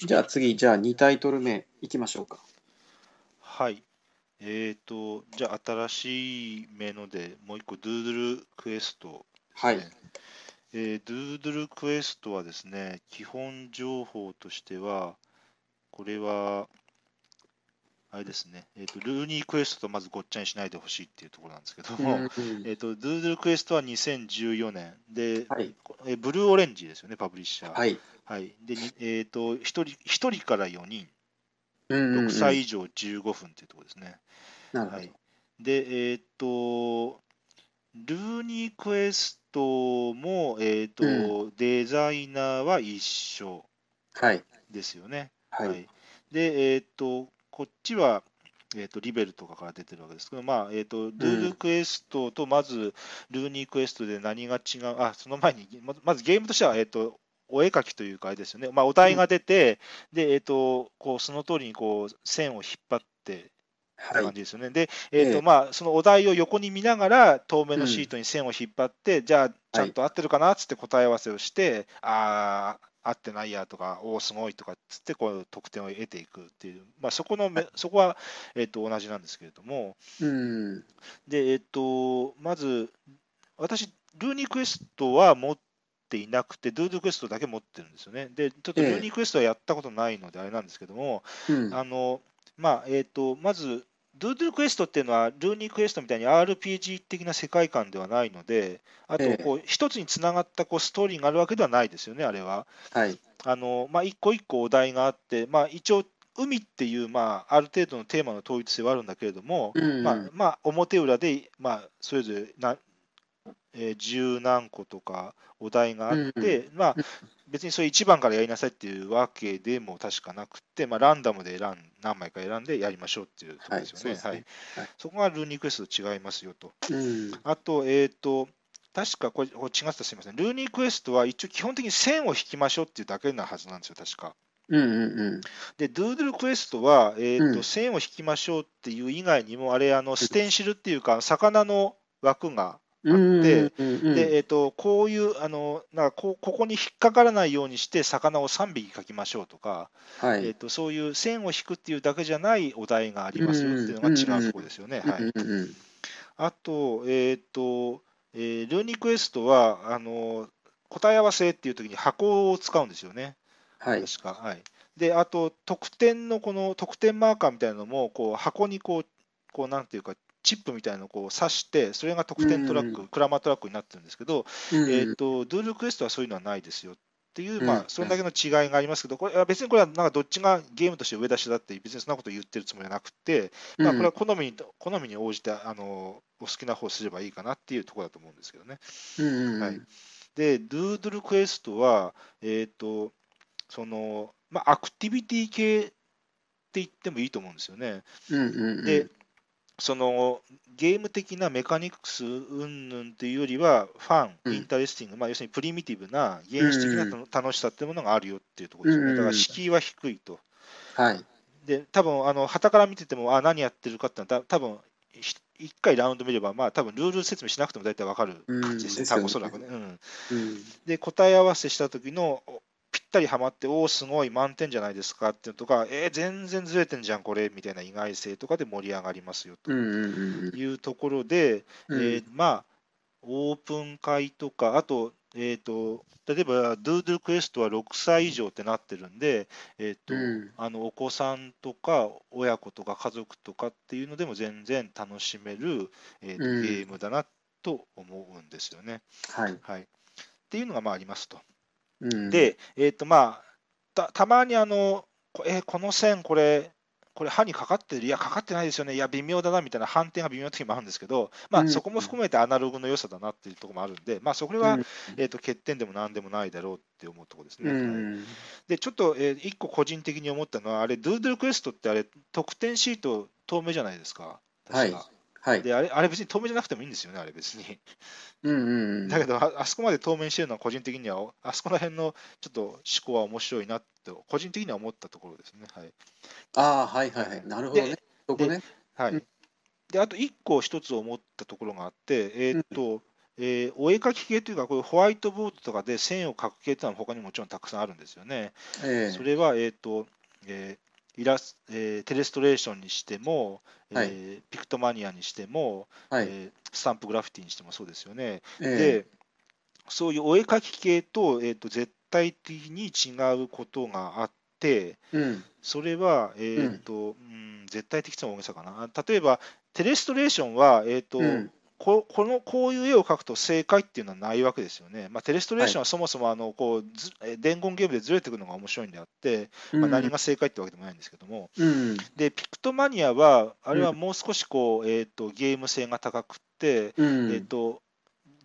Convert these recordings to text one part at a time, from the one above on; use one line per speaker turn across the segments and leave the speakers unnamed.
じゃあ次、じゃあ2タイトル目いきましょうか。
はい。えーと、じゃあ新しめので、もう一個、ドゥードゥルクエストです
はい
ね。えードゥードゥルクエストはですね、基本情報としては、これは、あれですね、えーと、ルーニークエストとまずごっちゃにしないでほしいっていうところなんですけども、
うん
えーと、ドゥードゥルクエストは2014年で、
はい。
えーブルーオレンジですよね、パブリッシャー。
はい。
はい。で、にえーと、1人、一人から4人、
うんうんうん
6歳以上15分っていうところですね。
なるほど。
はい、で、えーっと、ルーニークエストも、えーっとデザイナーは一緒
はい。
ですよね。
はい。
で、えーっと、こっちは、えーっとリベルとかから出てるわけですけど、まあ、えーっと、ルールクエストとまず、ルーニークエストで何が違う、あ、その前に、ままずゲームとしては、えーっと、お絵描きというか、あれですよね、まあ、お題が出て、で、えーっと、こう、その通りにこう線を引っ張って、な
はい。
感じですよね。で、えーと
ええ
まあ、そのお題を横に見ながら、透明のシートに線を引っ張って、じゃあ、ちゃんと合ってるかなっつって答え合わせをして、ああ、合ってないやとか、おお、すごいとかっつって、こう得点を得ていくっていう、まあ、そこのめ、そこは、えー、と同じなんですけれども、
うん。
で、えっ、と、まず、私、ルーニークエストは持っていなくて、ドゥードゥクエストだけ持ってるんですよね。で、ちょっとル
ええ
ーニークエストはやったことないので、あれなんですけども、
うん。
あの、まあ、えっ、と、まず、ドゥードゥクエストっていうのは、ルーニークエストみたいに RPG 的な世界観ではないので、あと
ええ
こう、一つにつながったこうストーリーがあるわけではないですよね、あれは。
はい。
あのまあ、一個一個お題があって、まあ、一応、海っていう、まあ、ある程度のテーマの統一性はあるんだけれども、
うん
まあまあ、表裏で、まあ、それぞれな、えー十何個とかお題があって、まあ、別にそれ1番からやりなさいっていうわけでも確かなくて、まあ、ランダムで選ん何枚か選んでやりましょうっていうところですよね。
はいそ
こがルーニークエストと違いますよと。
うん。
あと、えっ、と、確かこれ、これ違ったらすみません。ルーニークエストは一応基本的に線を引きましょうっていうだけなはずなんですよ、確か。
うんうんうん。
で、ドゥードゥルクエストは、えーと
うん
線を引きましょうっていう以外にも、あれ、あのステンシルっていうか、魚の枠が
うん
で
うんうん
で、えー、とこういうあのなんかこう、ここに引っかからないようにして、魚を3匹描きましょうとか、えー
はい。
と、そういう線を引くっていうだけじゃないお題がありますよっていうのが違うところですよね。あと、えっ、と、えールーニークエストはあの答え合わせっていう時に箱を使うんですよね。
はい。
確か。はい。で、あと、得点のこの得点マーカーみたいなのも、こう箱にこう、こうなんていうか、チップみたいなのをこう刺して、それが得点トラック、
うん。
クラマートラックになってるんですけど、
うん。
えっ、と、ドゥールクエストはそういうのはないですよっていう、
うん。
まあ、それだけの違いがありますけど、これは別にこれはなんかどっちがゲームとして上出しだって、別にそんなこと言ってるつもりはなくて、まあ、これは好みに好みに応じてあのお好きな方をすればいいかなっていうところだと思うんですけどね。はい。で、ドゥードゥルクエストは、えっ、と、その、まあ、アクティビティ系って言ってもいいと思うんですよね。で、そのゲーム的なメカニクス云々っていうよりは、 fun、
うん
interesting、まあ、要するにプリミティブな原始的な
うん
楽しさっていうものがあるよっていうところですよね。
うん
だから敷居は低いと。
はい。
で、多分あの傍から見てても、あ、何やってるかってのは、た多分ひ一回ラウンド見れば、まあ、多分ルール説明しなくても大体わかる感じですね、
うん
多分おそらくね。うん
うん
で、答え合わせした時のおぴったりはまって、おお、すごい満点じゃないですかっていうのとか、えー全然ずれてんじゃん、これみたいな意外性とかで盛り上がりますよというところで、
うん
えーまあ、オープン会とか、あと、えー、と例えば、ドゥードゥクエストは6歳以上ってなってるんで、えーと
うん
あのお子さんとか親子とか家族とかっていうのでも全然楽しめる、えーと
うん
ゲームだなと思うんですよね。
はい。
はい、っていうのがまあありますと。
うん、
で、えっ、とまあ、たたまにあの、こえーこの線、これ、これ歯にかかってる、いや、かかってないですよね、いや、微妙だなみたいな判定が微妙な時もあるんですけど、まあ、
うん。
そこも含めてアナログの良さだなっていうところもあるんで、まあ、そこは、
うん。
えー、と欠点でもなんでもないだろうって思うところです
う
ね。はい。
ん
で、ちょっと、え1個個人的に思ったのは、あれ、ドゥードゥルクエストってあれ、得点シート透明じゃないですか。確か。
はい。はい。
であれ、あれ別に透明じゃなくてもいいんですよね、あれ別に。
うんうんうん。
だけどあ、あそこまで透明にしてるのは個人的には、あそこら辺のちょっと思考は面白いなって、個人的には思ったところですね。はい。
ああ、はいはいはい。なるほどね
で。
そこね。
はい
うん
で、あと一個一つ思ったところがあって、えーっと、えーお絵描き系というか、こういうホワイトボードとかで線を描く系っていうのは他にももちろんたくさんあるんですよね。
ええ
それは、えーとえーイラスえーテレストレーションにしても、えー
はい
ピクトマニアにしても、
はい。
えースタンプグラフィティにしてもそうですよね。
ええ
で、そういうお絵描き系と,、えーと絶対的に違うことがあって、
うん。
それは、えーとうん絶対的との大げさかな。例えば、テレストレーションは、えーと
うん
ここのこういう絵を描くと正解っていうのはないわけですよね。まあ、テレストレーションはそもそもあのこうずえ伝言ゲームでずれていくのが面白いんであって、まあ、何が正解ってわけでもないんですけども、
うん。
でピクトマニアは、あれはもう少しこう、えー、とゲーム性が高くって、
うん。
えー、と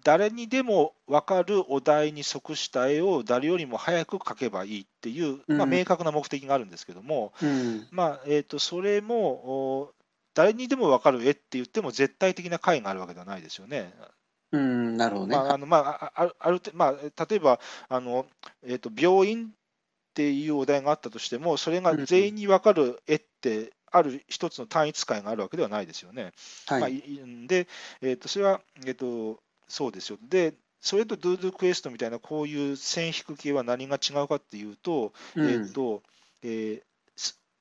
誰にでも分かるお題に即した絵を誰よりも早く描けばいいっていう、まあ、
うん
明確な目的があるんですけども、
うん。
まあえー、とそれもお誰にでも分かる絵って言っても絶対的な解があるわけではないですよね。
うん。なるほどね。
まああのまあ、ああるある程まあ、例えばあの、えー、と病院っていうお題があったとしても、それが全員に分かる絵って、ある一つの単一解があるわけではないですよね。まあ、
はい。
いいで、えー、とそれは、えー、とそうですよ。で、それとドゥードゥクエストみたいなこういう線引く系は何が違うかっていうと、
うん
えーとえーす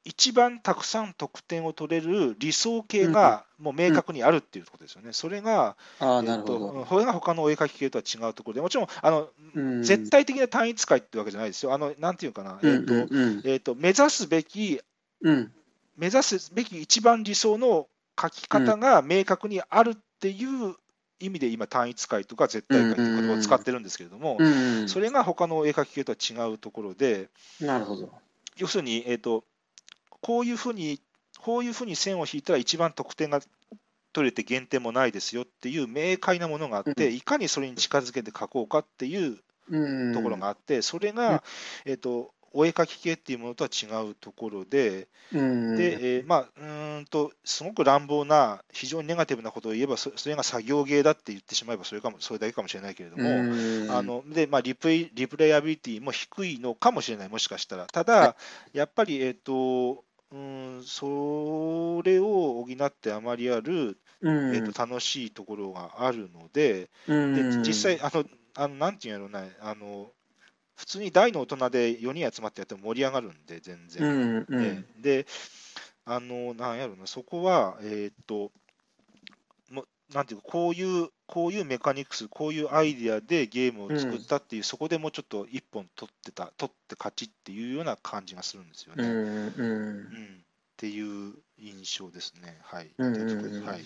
一番たくさん得点を取れる理想形がもう明確にあるっていうことですよね。それが、
あなるほど。
これが他のお絵描き系とは違うところで、もちろんあの、
うん
絶対的な単一解ってわけじゃないですよ。あのなんていうかな、えーと
うんうん
えーと目指すべき
うん。
目指すべき一番理想の書き方が明確にあるっていう意味で今単一解とか絶対解という言葉を使ってるんですけれども、
うん。
それが他の絵描き系とは違うところで
なるほど。
要するに、えー、とこういうふうにこういうふうに線を引いたら一番得点が取れて減点もないですよっていう明快なものがあって、
うん
いかにそれに近づけて書こうかっていう
うん。
ところがあって、それが、えー、とお絵描き系っていうものとは違うところで、
うん。
で、えーまあ、うーんと、すごく乱暴な、非常にネガティブなことを言えば、そそれが作業芸だって言ってしまえばそれかも、それだけかもしれないけれども、
うん
あのでまあ、リプレイリプレイアビリティも低いのかもしれない、もしかしたら。ただ、
は
やっぱり、えっ、と、うん、それを補ってあまりある、
うん。
えー、と楽しいところがあるので、
うん。
で実際、あの、あのなんていうんやろうな、あの普通に大の大人で4人集まってやっても盛り上がるんで、全然。
うんうん。
ええ。で、あの、なんやろな、そこは、えーっと、もうなんていうか、こういう、こういうメカニクス、こういうアイディアでゲームを作ったっていう、そこでもうちょっと一本取ってた、取って勝ちっていうような感じがするんですよね。
うんうん
うんっていう印象ですね。はい。
うんうんうん
はい。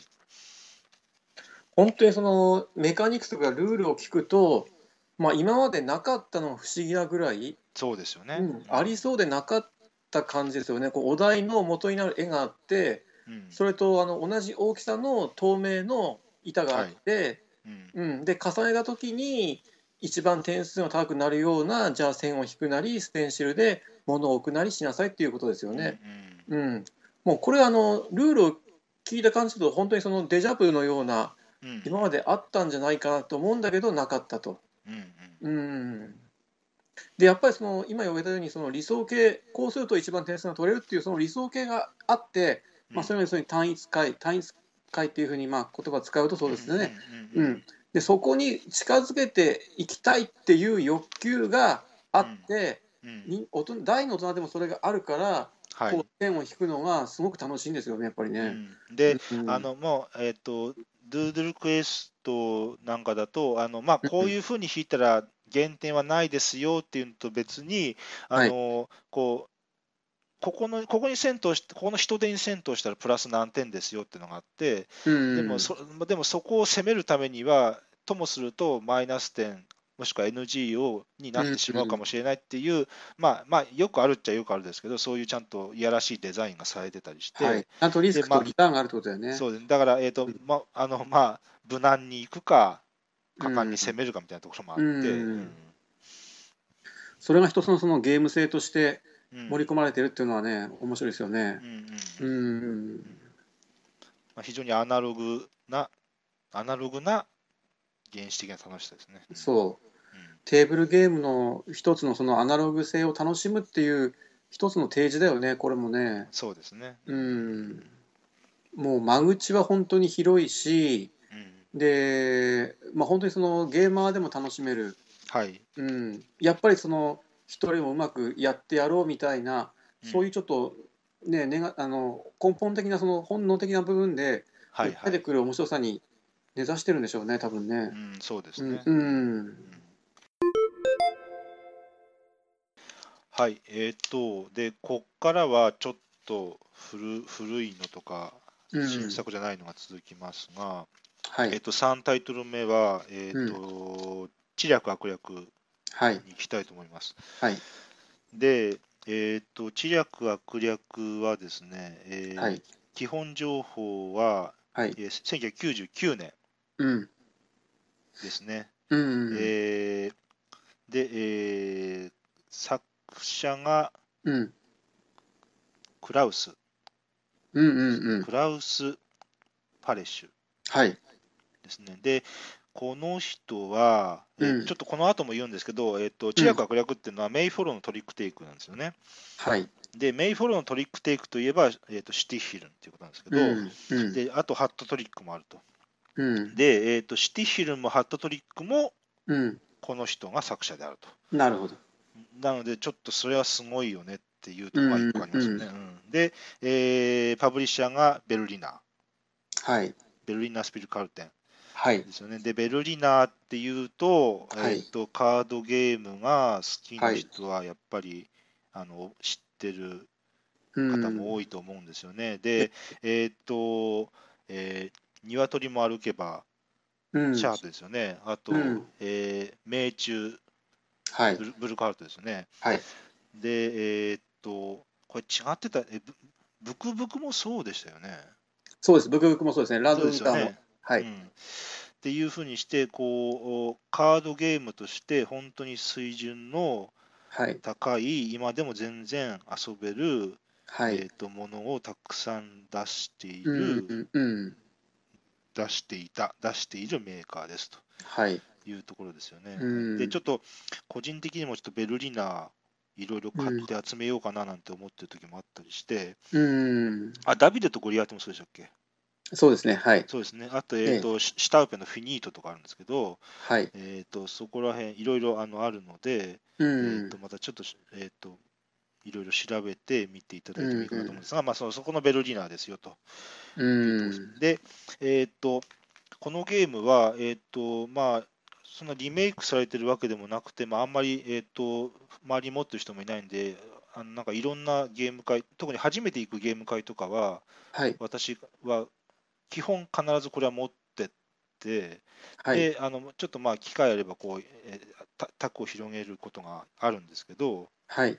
本当にそのメカニクスとかルールを聞くと、まあ、今までなかったのが不思議なぐらい、
そうですよね。
うんありそうでなかった感じですよね。こうお題の元になる絵があって
うん
それとあの同じ大きさの透明の板があって、
うん。
うん、で重ねた時に一番点数が高くなるようなじゃあ線を引くなりステンシルで物を置くなりしなさいっていうことですよね。
うん。
うん、もうこれあのルールを聞いた感じだと本当にそのデジャブのような
うん。
今まであったんじゃないかなと思うんだけどなかったと。
うんうん。
うん。でやっぱりその今言われたようにその理想形こうすると一番点数が取れるっていうその理想形があって、まあ、それは要するに単一解単一解っていうふうにまあ言葉を使うとそうですね。
うん
うん、でそこに近づけていきたいっていう欲求があって、
うん。
に大人大の大人でもそれがあるから、
はい。
こう線を引くのがすごく楽しいんですよねやっぱりね。
うん。で、
うん。
あのもう、えっ、と、ドゥードゥルクエストなんかだと、あのまあ、こういうふうに引いたら減点はないですよっていうのと別に、あのこうここのここに戦闘して、ここの人手に戦闘したらプラス何点ですよっていうのがあって、
うん。
でもそでもそこを攻めるためには、ともするとマイナス点、もしくは NG をになってしまうかもしれないっていう、まあまあ、よくあるっちゃよくあるですけど、そういうちゃんといやらしいデザインがされてたりして、
はい、ちゃんとリスクとリターンがあるってことだよね。
そうです。だから、えーと
うん。
まあのまあ、無難にいくか、果敢に攻
め
めるかみたいなところもあって、
うん。それが一つのそのゲーム性として
うん
盛り込まれてるっていうのはね面白いですよね
う。んうん
うん
まあ、非常にアナログな、アナログな原始的な楽しさですね。
そう
うん
テーブルゲームの一つのそのアナログ性を楽しむっていう一つの提示だよねこれもね。
そうですね。
うんもう間口は本当に広いし、で、まあ、本当にそのゲーマーでも楽しめる、
はい。
うん、やっぱりその一人もうまくやってやろうみたいな、そういうちょっと、ね、ねがあの根本的なその本能的な部分で。出てくる面白さに根ざしてるんでしょうね、多分ね。
う。ん、そうですね。
うんうん。
はい、えっ、と、で、こっからはちょっと古古いのとか、
うん。
新作じゃないのが続きますが、
はい、
えっ、と、3タイトル目は、えっ、と、知略悪略。
はい、
に行きたいと思います。
はい、
で、えっ、と、知略悪略はですね、えー
はい、
基本情報は、
はい、
えー1999年
うん、
ですね。
うん、
えーで、えー作者が
うん、
クラウス、
うん、うん、うん、
クラウス・パレッシュ
はい、
ですね。で、この人は、えー
うん。
ちょっとこの後も言うんですけど、えっと知略悪略っていうのはメイフォローのトリックテイクなんですよね。
はい、
で、メイフォローのトリックテイクといえば、えっとシティヒルンっていうことなんですけど、
うん、うん、
であとハットトリックもあると。
うん、
で、えっとシティヒルンもハットトリックも
うん、
この人が作者であると。
なるほど。
なので、ちょっとそれはすごいよねっていうところが一個ありますよね。うんで、えーパブリッシャーがベルリナ。ー、
はい、
ベルリナー・スピルカルテン
はい、
ですよね。で、ベルリナーっていうと、
はい
えーと、カードゲームが好きな人はやっぱり、あの知ってる
うん
方も多いと思うんですよね。で、えっ、と、えー鶏も歩けば、
うん、
シャープですよね。あと、
うん
えー命中
はい
ブ、ルブルカートですよね。
はい、
で、えーっと、これ違ってた、えブブクブクもそうでしたよね。
そうです、ブクブクもそうですね、ラドウンターも。
ね。
はい、
うん、っていうふうにしてこう、カードゲームとして本当に水準の
はい、
高い、今でも全然遊べる、
はい、
えーっとものをたくさん出してい
うん
る、
うん、うん、
出していた、出しているメーカーですと
はい、
いうところですよね。
うん。
で、ちょっと個人的にもちょっとベルリナいろいろ買って集めようかななんて思ってる時もあったりして、
うん、
あ、ダビデとゴリアテもそうでしたっけ？
そうですね、はい、
そうですね。あと、えっ、と、シシュタウペのフィニートとかあるんですけど、
はい、
えっ、と、そこら辺いろいろあのあるので、
う
えっ、
ん
と、、またちょっとし、えっ、と、いろいろ調べて見ていただいてもいいかなと思うんですが、まあその、そこのベルリナーですよと。
うん、
で、えっ、と、このゲームは、えっ、と、まあ、そんなリメイクされてるわけでもなくて、まあ、あんまり、えっ、と、周りに持ってる人もいないんで、あのなんかいろんなゲーム会、特に初めて行くゲーム会とかは、
はい、
私は基本必ずこれは持ってって、
はい、
であのちょっとまあ機会あればこう、えタックを広げることがあるんですけど、
はい、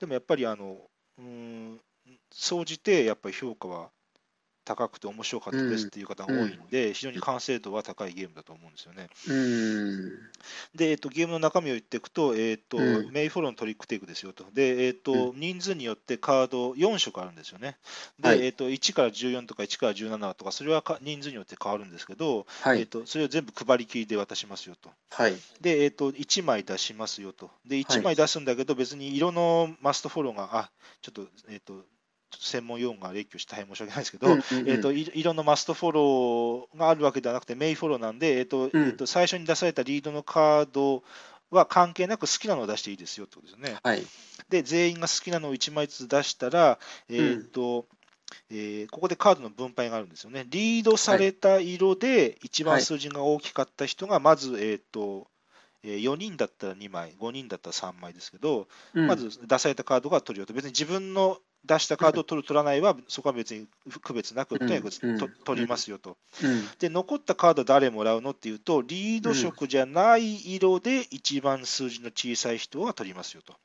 でもやっぱりあのうーん総じてやっぱり評価は高くて面白かったですっていう方が多いんで、非常に完成度は高いゲームだと思うんですよね。
うん、
で、えっと、ゲームの中身を言っていくと、えっと
うん
メイフォローのトリックテイクですよと。で、えっと
う
人数によってカード4色あるんですよね。で、
はい
えっと1から14とか1から17とか、それはか人数によって変わるんですけど、
はい、
えっとそれを全部配り切りで渡しますよと。
はい、
で、えっと1枚出しますよと。で、
はい
1枚出すんだけど、別に色のマストフォローが、あちょっと、えっと専門用語が列挙して大変申し訳ないですけど、
うんうんうん。
えっとい色のマストフォローがあるわけではなくて、メインフォローなんで、えっと
うん。
えっと最初に出されたリードのカードは関係なく好きなのを出していいですよってことですね。
はい、
で、全員が好きなのを1枚ずつ出したら、えっとえーここでカードの分配があるんですよね。リードされた色で一番数字が大きかった人が、まず、えっとえー4人だったら2枚、5人だったら3枚ですけど、
うん。
まず出されたカードが取るよと、別に自分の出したカードを取る、取らないは、そこは別に区別なく、とにかと取りますよと。
うん、
で、残ったカード誰もらうのっていうと、リード色じゃない色で一番数字の小さい人が取りますよと。っ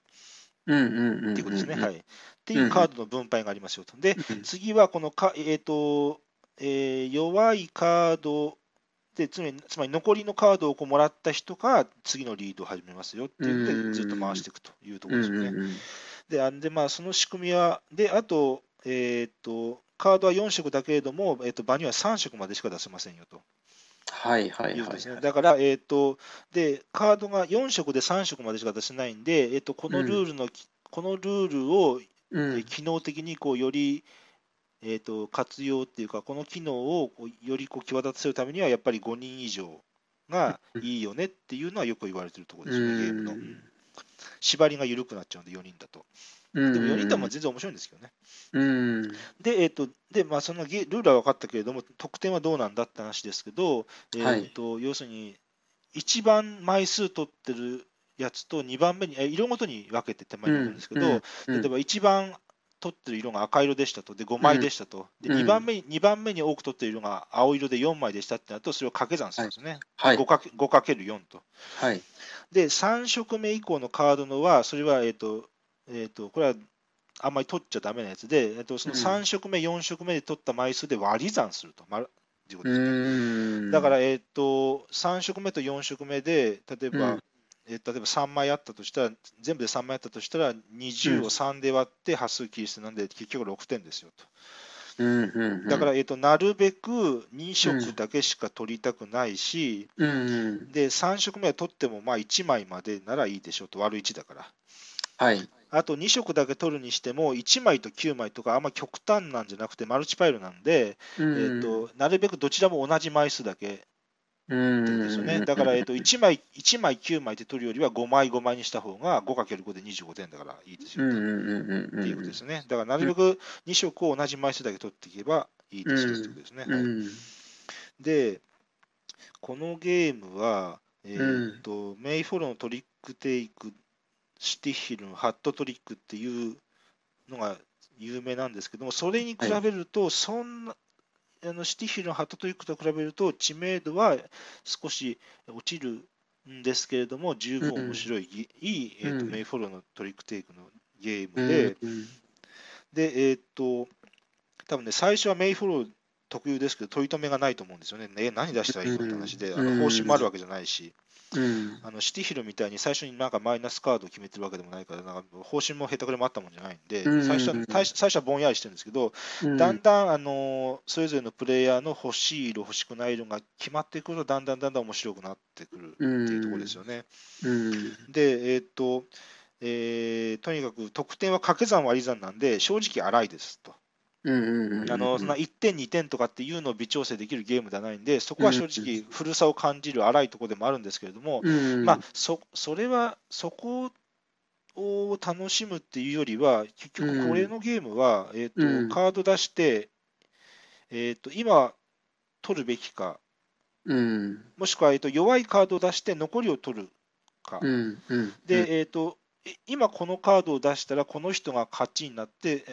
ていうことですね。
うん
はい。っていうカードの分配がありますよと。で、
うん
次はこのか、えーとえー弱いカードでつまり、つまり残りのカードをこうもらった人が次のリードを始めますよっていうの
うん
で、ずっと回していくというとこ
うん、
ろですよね。
うん、うん
で、あんでまあ、その仕組みは、で、あと、えーと、カードは4色だけれども、えーと、場には3色までしか出せませんよと。
はい、はい、はい
いうことですね。だから、えーとで、カードが4色で3色までしか出せないんで、えーとこのルールの、このルールを
うん、
機能的にこうよりえーと、活用っていうか、この機能をよりこう際立たせるためには、やっぱり5人以上が いいよねっていうのはよく言われてるところですよね、ゲームの。縛りが緩くなっちゃうんで、4人だと。でも4人とも全然面白いんですけどね。
うん、
で、えーとでまあ、そのルールは分かったけれども、得点はどうなんだって話ですけど、えーと、はい、要するに、一番枚数取ってるやつと2番目に、え色ごとに分けて手前に置くんですけど、例えば一番取ってる色が赤色でしたと、で5枚でしたと、で 2, 番目に2番目に多く取ってる色が青色で4枚でしたってなると、それを掛け算するんですね、はい、5×4 と。
はい、
で、3色目以降のカードのは、それは、えーとえーと、これはあんまり取っちゃだめなやつで、えーと、その3色目、4色目で取った枚数で割り算すると。ということですね、だから、えーと、3色目と4色目で、例えば、え例えば3枚あったとしたら、全部で3枚あったとしたら、20を3で割って端数切り捨てなんで、結局6点ですよと。だから、えーと、なるべく2色だけしか取りたくないし、
うん、
で3色目は取ってもまあ1枚までならいいでしょうと、割る1だから。
はい、
あと2色だけ取るにしても、1枚と9枚とか、あんま極端なんじゃなくて、マルチパイルなんで、うん、えーと、なるべくどちらも同じ枚数だけですよね。だから、えーと、1, 枚1枚9枚で取るよりは5枚5枚にした方が 5×5 で25点だからいいですよっていうことですね。だからなるべく2色を同じ枚数だけ取っていけばいいですよってことですね。はい、で、このゲームは、えーとメイフォロのトリックテイク、シティヒルのハットトリックっていうのが有名なんですけども、それに比べると、そんな、あのシティヒルのハットトリックと比べると知名度は少し落ちるんですけれども十分面白い、うん、いい、えーと、メイフォローのトリックテイクのゲームで、うん、でえっ、ー、と多分ね最初はメイフォロー特有ですけど取り留めがないと思うんですよね、ね何出したらいいのって話で、あの方針もあるわけじゃないし、
うん、
あのシティヒルみたいに最初になんかマイナスカードを決めてるわけでもないから、なんか方針もへたくれもあったもんじゃないんで、最初は最初はぼんやりしてるんですけど、うん、だんだんあのそれぞれのプレイヤーの欲しい色、欲しくない色が決まってくると、だんだんだんだん面白くなってくるっていうところですよね。
うん、
で、えー、っと、えー、とにかく得点は掛け算割り算なんで、正直荒いですと。
あ
のそんな1点、2点とかっていうのを微調整できるゲームではないんで、そこは正直、古さを感じる荒いところでもあるんですけれども、まあ、そそれは、そこを楽しむっていうよりは、結局、これのゲームは、えーとカード出して、えーと、今、取るべきか、もしくは、えーと、弱いカードを出して残りを取るか、で、えーと今このカードを出したらこの人が勝ちになって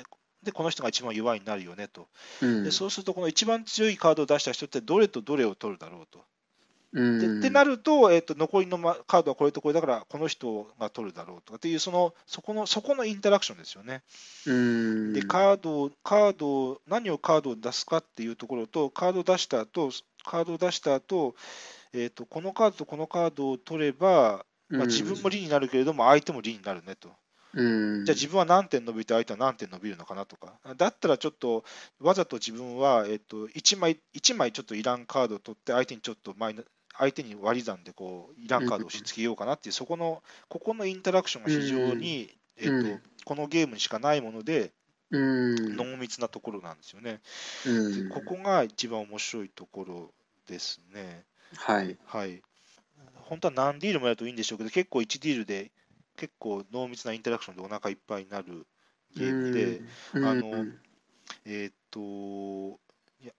でこの人が一番弱いになるよねと、うん、でそうするとこの一番強いカードを出した人ってどれとどれを取るだろうと。
うん、
でってなると,、えーと、残りのカードはこれとこれだからこの人が取るだろうとかっていうそのそこのそこのインタラクションですよね。
うん、
でカードカード何をカードを出すかっていうところとカードを出した後カードを出した後、えーと、このカードとこのカードを取れば、まあ、自分も利になるけれども相手も利になるねと。
うん、
じゃあ自分は何点伸びて相手は何点伸びるのかなとか、だったらちょっとわざと自分は、えっと、1, 枚1枚ちょっといらんカードを取って相手にちょっとマイナ相手に割り算でこういらんカードを押し付けようかなっていう、そこのここのインタラクションが非常に、えっと、このゲームにしかないもので、濃密なところなんですよね。ここが一番面白いところですね。
はい。
はい。本当は何ディールもやるといいんでしょうけど、結構1ディールで結構濃密なインタラクションでお腹いっぱいになるゲームで、あの、えっ、と、いや、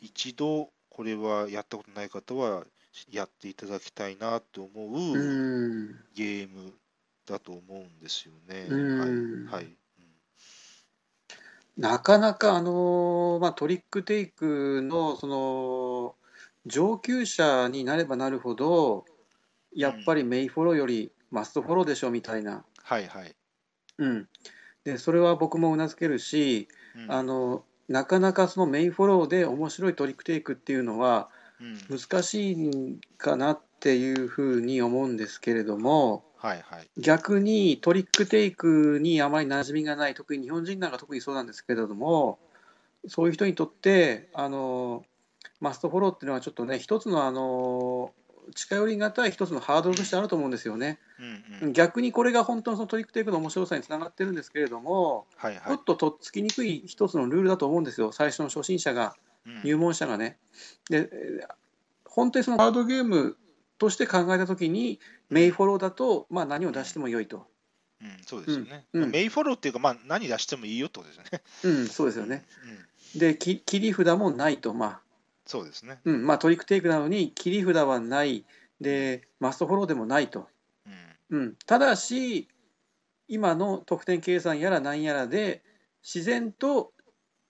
一度これはやったことない方はやっていただきたいなと思うゲームだと思うんですよね。はい。はい。
なかなかあのまあ、トリックテイクのその上級者になればなるほどやっぱりメイフォローよりマストフォローでしょみたいな、
はいはい。
うん、でそれは僕もうなずけるし、うん、あのなかなかそのメインフォローで面白いトリックテイクっていうのは難しいかなっていうふうに思うんですけれども、
はいはい、
逆にトリックテイクにあまり馴染みがない特に日本人なんか特にそうなんですけれどもそういう人にとってあのマストフォローっていうのはちょっとね一つのあの近寄りがたい一つのハードルとしてあると思うんですよね。
うんうん
逆にこれが本当のそのトリックテイクの面白さにつながってるんですけれども、
はいはい
ちょっととっつきにくい一つのルールだと思うんですよ、最初の初心者が、
うん
入門者がね。で、えー本当にそのカードゲームとして考えたときに、メイフォローだと、まあ、何を出しても良いと。
うんそうですよね、
うんうん
メインフォローっていうか、まあ、何出してもいいよってことですよね。
うん、そうですよね。
うん、
で、き切り札もないと、まあ、
そうですね。
うん、まあ、トリックテイクなのに、切り札はない、で、マストフォローでもないと。
うん
うん、ただし、今の得点計算やら何やらで、自然と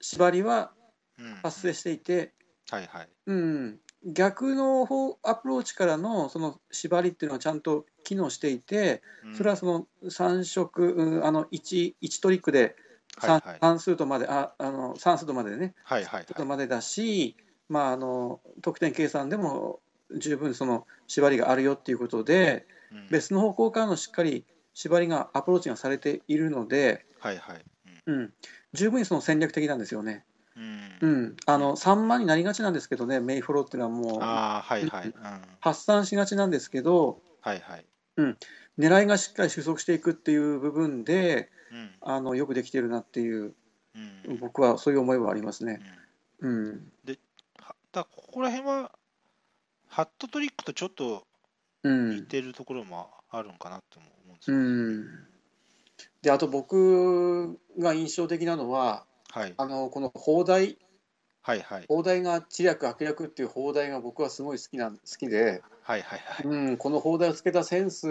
縛りは
うん、
発生していて、
はいはい。
うん、逆の方アプローチからのその縛りっていうのはちゃんと機能していて、
うん
それはその3色、うんあの 1, 1トリックで
はい
3,
はい
算数とまで、ああの算数とまでね、
はいはいはい。
とまでだし、まあ、あの得点計算でも十分その縛りがあるよっていうことで、
うん。
別の方向からのしっかり縛りがアプローチがされているので、
はいはい。
うん、十分にその戦略的なんですよね。
うん。うん。
うん、あの3万になりがちなんですけどね、メイフォローっていうのはもう。
ああ、はいはい。うん。
発散しがちなんですけど、
はいはい。
狙いがしっかり収束していくっていう部分で、
うん。
あのよくできてるなっていう、
うん。
僕はそういう思いはありますね。うん、
はだここら辺は、ハットトリックとちょっと
うん、
似てるところもあるんかなとも思うんです
う
よ、
ん。で、あと僕が印象的なのは、
はい。
あのこの砲台、
はいはい。
砲台が知略、悪略っていう砲台が僕はすごい好きなん好きで、
はいはいはい。
うん、この砲台をつけたセンス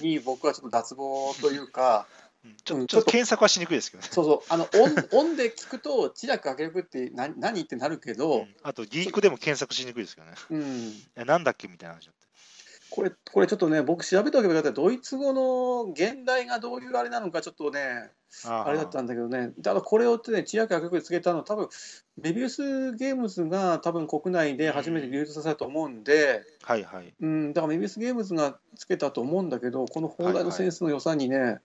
に僕はちょっと脱帽というか、
うんちょっと検索はしにくいですけどね。
そうそう、あの、音 音で聞くと、知略、悪略って何何ってなるけ
う
ど
ん、あと、ギークでも検索しにくいですけどね。
うん、
えなんだっけみたいな話だって。
これ、これちょっとね、僕調べておけばよかった。ドイツ語の現代がどういうあれなのか、ちょっとね、あれだったんだけどね、ただこれをってね、知略、悪略でつけたの、多分メビウスゲームズが多分国内で初めて流通させたと思うんで、
はいはい。
うん、だからメビウスゲームズがつけたと思うんだけど、この放題のセンスの良さにね、
はいはい。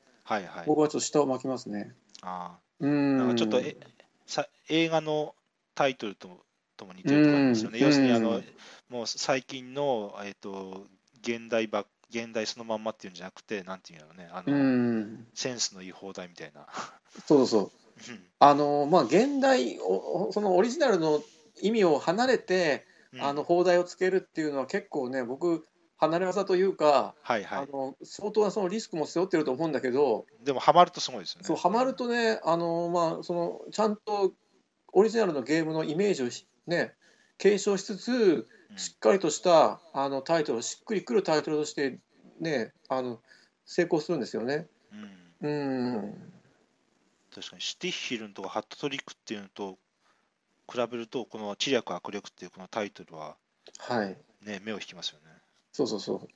僕はちょっと舌を巻きますね。
ああ。
うん。
なんかちょっとえさ映画のタイトルともとも似てるところありますよね。
うん
要するにあの、
うん
もう最近の、えっと現代ば現代そのまんまっていうんじゃなくて、なんていうのね、あ
う
の、
ん、
センスのいい放題みたいな。
そうそう。
うん
あのまあ、現代おそのオリジナルの意味を離れて、
うん
あの放題をつけるっていうのは結構ね僕離れ技というか、
はいはい。
あの相当なそのリスクも背負ってると思うんだけど、
でも、ハマるとすごいですよね。
そうハマるとねあの、まあ、そのちゃんとオリジナルのゲームのイメージをしね継承しつつ
うん
しっかりとしたあのタイトルしっくりくるタイトルとしてねあの成功するんですよね。
うん
うん
確かに、シュティッヒルンとかハットトリックっていうのと比べると、この知略悪略っていうこのタイトルは、
はい
ね、目を引きますよね。
そうそうそう。